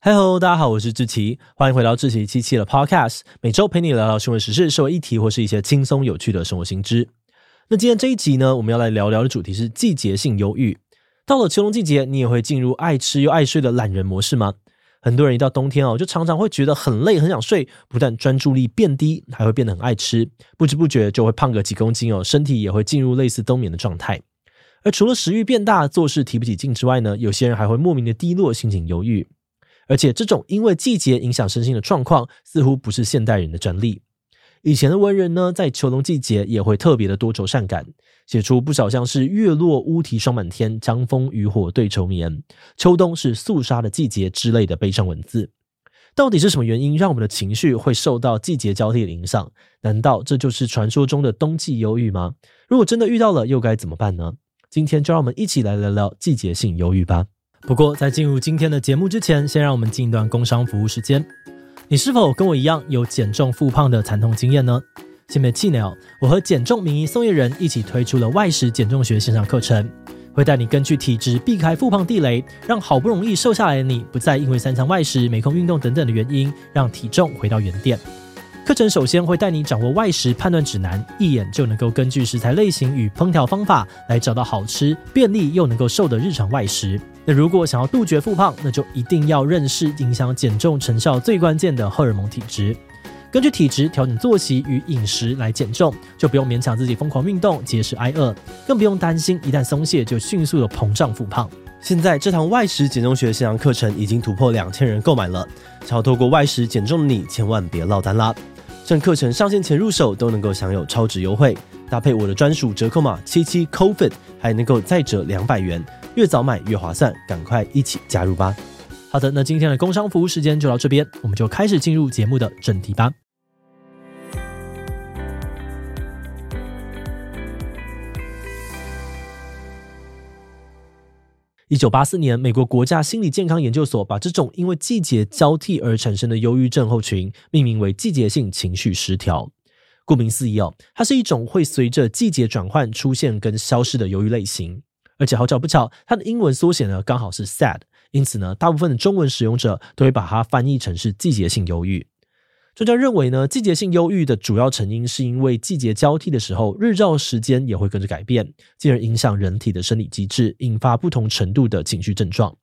嗨喽，大家好，我是志奇，欢迎回到志奇七七的 Podcast，每周陪你聊聊新闻时事、社会议题或是一些轻松有趣的生活新知。那今天这一集呢，我们要来聊聊的主题是季节性忧郁。到了秋冬季节，你也会进入爱吃又爱睡的懒人模式吗？很多人一到冬天哦，就常常会觉得很累，很想睡，不但专注力变低，还会变得很爱吃，不知不觉就会胖个几公斤哦，身体也会进入类似冬眠的状态。而除了食欲变大、做事提不起劲之外呢，有些人还会莫名的低落，心情忧郁。而且这种因为季节影响身心的状况，似乎不是现代人的专利。以前的文人呢，在秋冬季节也会特别的多愁善感，写出不少像是“月落乌啼霜满天，江枫渔火对愁眠”“秋冬是肃杀的季节”之类的悲伤文字。到底是什么原因让我们的情绪会受到季节交替的影响？难道这就是传说中的冬季忧郁吗？如果真的遇到了，又该怎么办呢？今天就让我们一起来聊聊季节性忧郁吧。不过，在进入今天的节目之前，先让我们进一段工商服务时间。你是否跟我一样有减重复胖的惨痛经验呢？先别气馁，我和减重名医宋彦仁一起推出了外食减重学线上课程，会带你根据体质避开复胖地雷，让好不容易瘦下来的你，不再因为三餐外食、没空运动等等的原因，让体重回到原点。课程首先会带你掌握外食判断指南，一眼就能够根据食材类型与烹调方法来找到好吃、便利又能够瘦的日常外食。那如果想要杜绝复胖，那就一定要认识影响减重成效最关键的荷尔蒙体质。根据体质调整作息与饮食来减重，就不用勉强自己疯狂运动、节食挨饿，更不用担心一旦松懈就迅速的膨胀复胖。现在这堂外食减重学线上课程已经突破两千人购买了，想要透过外食减重的你，千万别落单啦！趁课程上线前入手，都能够享有超值优惠，搭配我的专属折扣码七七 COVID，还能够再折两百元。越早买越划算，赶快一起加入吧！好的，那今天的工商服务时间就到这边，我们就开始进入节目的正题吧。一九八四年，美国国家心理健康研究所把这种因为季节交替而产生的忧郁症候群命名为季节性情绪失调。顾名思义哦，它是一种会随着季节转换出现跟消失的忧郁类型。而且好巧不巧，它的英文缩写呢刚好是 SAD，因此呢，大部分的中文使用者都会把它翻译成是季节性忧郁。专家认为呢，季节性忧郁的主要成因是因为季节交替的时候，日照时间也会跟着改变，进而影响人体的生理机制，引发不同程度的情绪症状。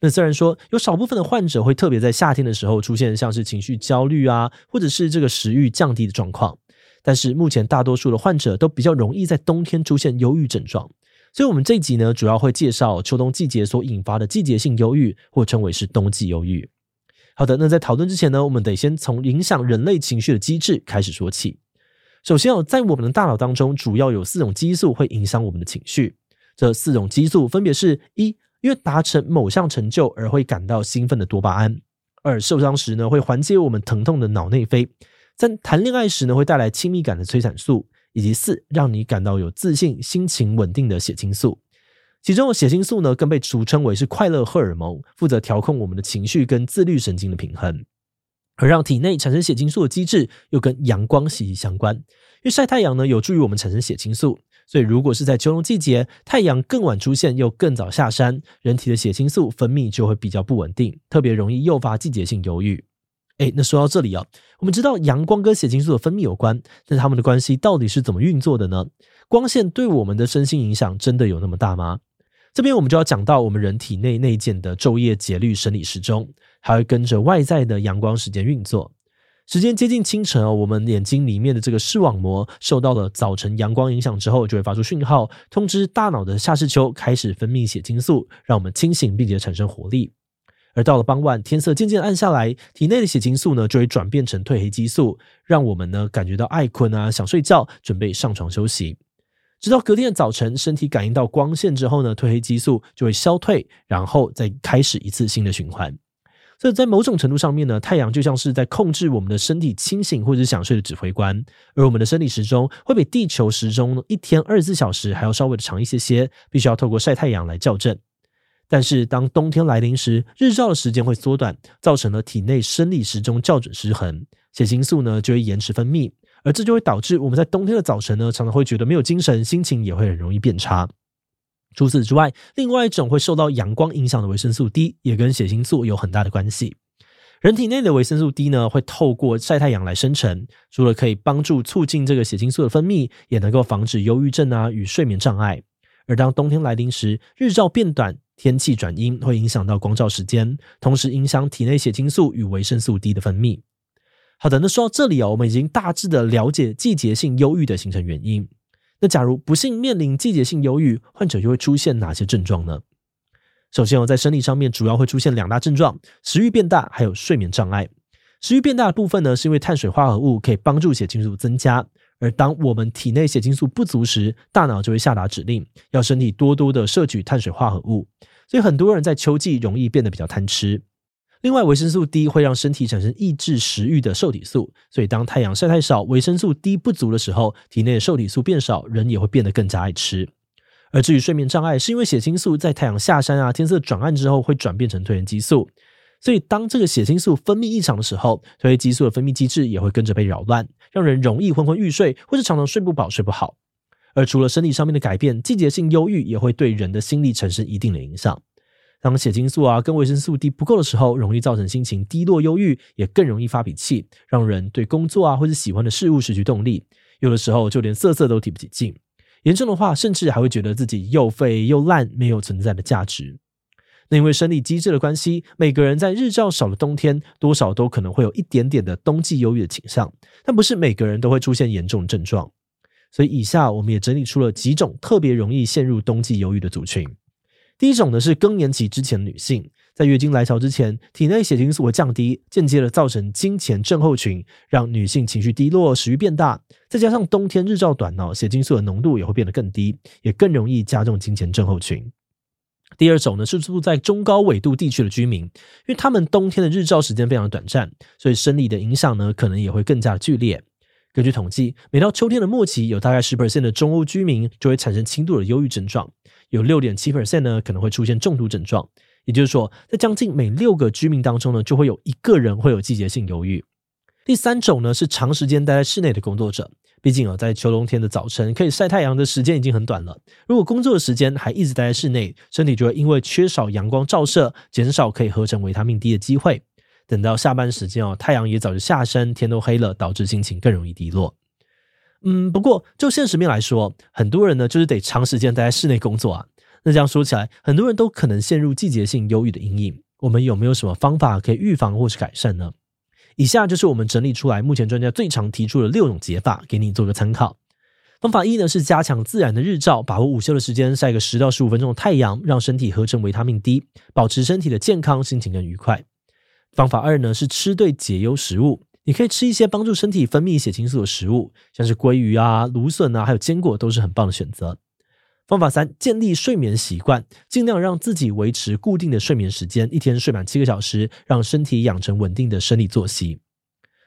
那虽然说有少部分的患者会特别在夏天的时候出现像是情绪焦虑啊，或者是这个食欲降低的状况，但是目前大多数的患者都比较容易在冬天出现忧郁症状。所以，我们这一集呢，主要会介绍秋冬季节所引发的季节性忧郁，或称为是冬季忧郁。好的，那在讨论之前呢，我们得先从影响人类情绪的机制开始说起。首先哦，在我们的大脑当中，主要有四种激素会影响我们的情绪。这四种激素分别是：一，因为达成某项成就而会感到兴奋的多巴胺；二，受伤时呢，会缓解我们疼痛的脑内啡；三，谈恋爱时呢，会带来亲密感的催产素。以及四，让你感到有自信、心情稳定的血清素，其中的血清素呢，更被俗称为是快乐荷尔蒙，负责调控我们的情绪跟自律神经的平衡。而让体内产生血清素的机制，又跟阳光息息相关。因为晒太阳呢，有助于我们产生血清素，所以如果是在秋冬季节，太阳更晚出现又更早下山，人体的血清素分泌就会比较不稳定，特别容易诱发季节性忧郁。诶，那说到这里啊，我们知道阳光跟血清素的分泌有关，但它们的关系到底是怎么运作的呢？光线对我们的身心影响真的有那么大吗？这边我们就要讲到我们人体内内建的昼夜节律生理时钟，还会跟着外在的阳光时间运作。时间接近清晨哦，我们眼睛里面的这个视网膜受到了早晨阳光影响之后，就会发出讯号，通知大脑的下视丘开始分泌血清素，让我们清醒并且产生活力。而到了傍晚，天色渐渐暗下来，体内的血清素呢就会转变成褪黑激素，让我们呢感觉到爱困啊，想睡觉，准备上床休息。直到隔天的早晨，身体感应到光线之后呢，褪黑激素就会消退，然后再开始一次新的循环。所以在某种程度上面呢，太阳就像是在控制我们的身体清醒或者想睡的指挥官，而我们的生理时钟会比地球时钟一天二十四小时还要稍微的长一些些，必须要透过晒太阳来校正。但是，当冬天来临时，日照的时间会缩短，造成了体内生理时钟校准失衡，血清素呢就会延迟分泌，而这就会导致我们在冬天的早晨呢，常常会觉得没有精神，心情也会很容易变差。除此之外，另外一种会受到阳光影响的维生素 D 也跟血清素有很大的关系。人体内的维生素 D 呢，会透过晒太阳来生成，除了可以帮助促进这个血清素的分泌，也能够防止忧郁症啊与睡眠障碍。而当冬天来临时，日照变短，天气转阴，会影响到光照时间，同时影响体内血清素与维生素 D 的分泌。好的，那说到这里哦，我们已经大致的了解季节性忧郁的形成原因。那假如不幸面临季节性忧郁，患者就会出现哪些症状呢？首先，我在生理上面主要会出现两大症状：食欲变大，还有睡眠障碍。食欲变大的部分呢，是因为碳水化合物可以帮助血清素增加，而当我们体内血清素不足时，大脑就会下达指令，要身体多多的摄取碳水化合物。所以很多人在秋季容易变得比较贪吃。另外，维生素 D 会让身体产生抑制食欲的受体素，所以当太阳晒太少，维生素 D 不足的时候，体内的受体素变少，人也会变得更加爱吃。而至于睡眠障碍，是因为血清素在太阳下山啊、天色转暗之后会转变成褪黑激素，所以当这个血清素分泌异常的时候，褪黑激素的分泌机制也会跟着被扰乱，让人容易昏昏欲睡，或是常常睡不饱、睡不好。而除了生理上面的改变，季节性忧郁也会对人的心理产生一定的影响。当血清素啊跟维生素 D 不够的时候，容易造成心情低落、忧郁，也更容易发脾气，让人对工作啊或是喜欢的事物失去动力，有的时候就连色色都提不起劲。严重的话，甚至还会觉得自己又废又烂，没有存在的价值。那因为生理机制的关系，每个人在日照少的冬天，多少都可能会有一点点的冬季忧郁的倾向，但不是每个人都会出现严重的症状。所以，以下我们也整理出了几种特别容易陷入冬季忧郁的族群。第一种呢是更年期之前女性。在月经来潮之前，体内血清素会降低，间接的造成经前症候群，让女性情绪低落、食欲变大。再加上冬天日照短哦，血清素的浓度也会变得更低，也更容易加重经前症候群。第二种呢是住在中高纬度地区的居民，因为他们冬天的日照时间非常短暂，所以生理的影响呢可能也会更加剧烈。根据统计，每到秋天的末期，有大概十 percent 的中欧居民就会产生轻度的忧郁症状，有六点七 percent 呢可能会出现中毒症状。也就是说，在将近每六个居民当中呢，就会有一个人会有季节性忧郁。第三种呢，是长时间待在室内的工作者。毕竟啊，在秋冬天的早晨，可以晒太阳的时间已经很短了。如果工作的时间还一直待在室内，身体就会因为缺少阳光照射，减少可以合成维他命 D 的机会。等到下班时间哦，太阳也早就下山，天都黑了，导致心情更容易低落。嗯，不过就现实面来说，很多人呢，就是得长时间待在室内工作啊。那这样说起来，很多人都可能陷入季节性忧郁的阴影。我们有没有什么方法可以预防或是改善呢？以下就是我们整理出来目前专家最常提出的六种解法，给你做个参考。方法一呢是加强自然的日照，把握午休的时间晒个十到十五分钟的太阳，让身体合成维他命 D，保持身体的健康，心情更愉快。方法二呢是吃对解忧食物，你可以吃一些帮助身体分泌血清素的食物，像是鲑鱼啊、芦笋啊，还有坚果都是很棒的选择。方法三，建立睡眠习惯，尽量让自己维持固定的睡眠时间，一天睡满七个小时，让身体养成稳定的生理作息。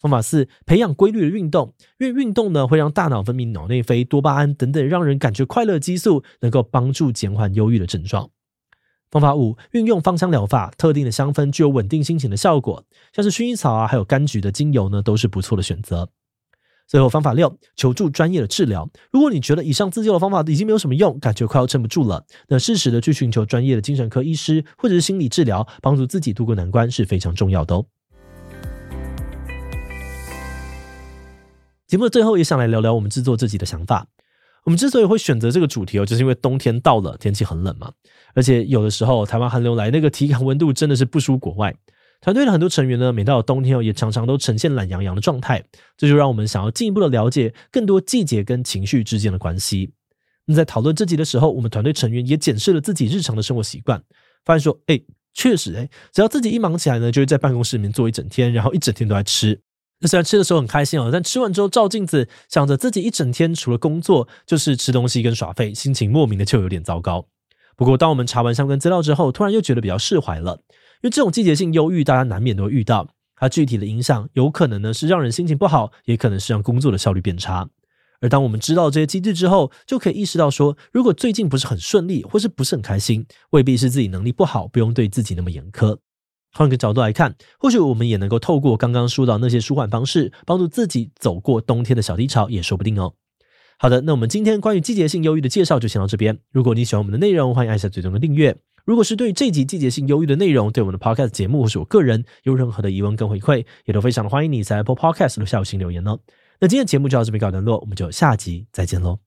方法四，培养规律的运动，因为运动呢会让大脑分泌脑内啡、多巴胺等等让人感觉快乐激素，能够帮助减缓忧郁的症状。方法五，运用芳香疗法，特定的香氛具有稳定心情的效果，像是薰衣草啊，还有柑橘的精油呢，都是不错的选择。最后方法六，求助专业的治疗。如果你觉得以上自救的方法已经没有什么用，感觉快要撑不住了，那适时的去寻求专业的精神科医师或者是心理治疗，帮助自己度过难关是非常重要的哦。节目的最后也想来聊聊我们制作这集的想法。我们之所以会选择这个主题哦，就是因为冬天到了，天气很冷嘛，而且有的时候台湾寒流来，那个体感温度真的是不输国外。团队的很多成员呢，每到冬天哦，也常常都呈现懒洋洋的状态，这就让我们想要进一步的了解更多季节跟情绪之间的关系。那在讨论这集的时候，我们团队成员也检视了自己日常的生活习惯，发现说，哎，确实，哎，只要自己一忙起来呢，就会在办公室里面坐一整天，然后一整天都在吃。那虽然吃的时候很开心哦，但吃完之后照镜子，想着自己一整天除了工作就是吃东西跟耍废，心情莫名的就有点糟糕。不过，当我们查完相关资料之后，突然又觉得比较释怀了。因为这种季节性忧郁，大家难免都会遇到。它具体的影响，有可能呢是让人心情不好，也可能是让工作的效率变差。而当我们知道这些机制之后，就可以意识到说，如果最近不是很顺利，或是不是很开心，未必是自己能力不好，不用对自己那么严苛。换个角度来看，或许我们也能够透过刚刚说到那些舒缓方式，帮助自己走过冬天的小低潮，也说不定哦。好的，那我们今天关于季节性忧郁的介绍就先到这边。如果你喜欢我们的内容，欢迎按下最终的订阅。如果是对这集季节性忧郁的内容，对我们的 Podcast 节目或是我个人有任何的疑问跟回馈，也都非常的欢迎你在 Apple Podcast 留下五星留言哦。那今天节目就到这边告一段落，我们就下集再见喽。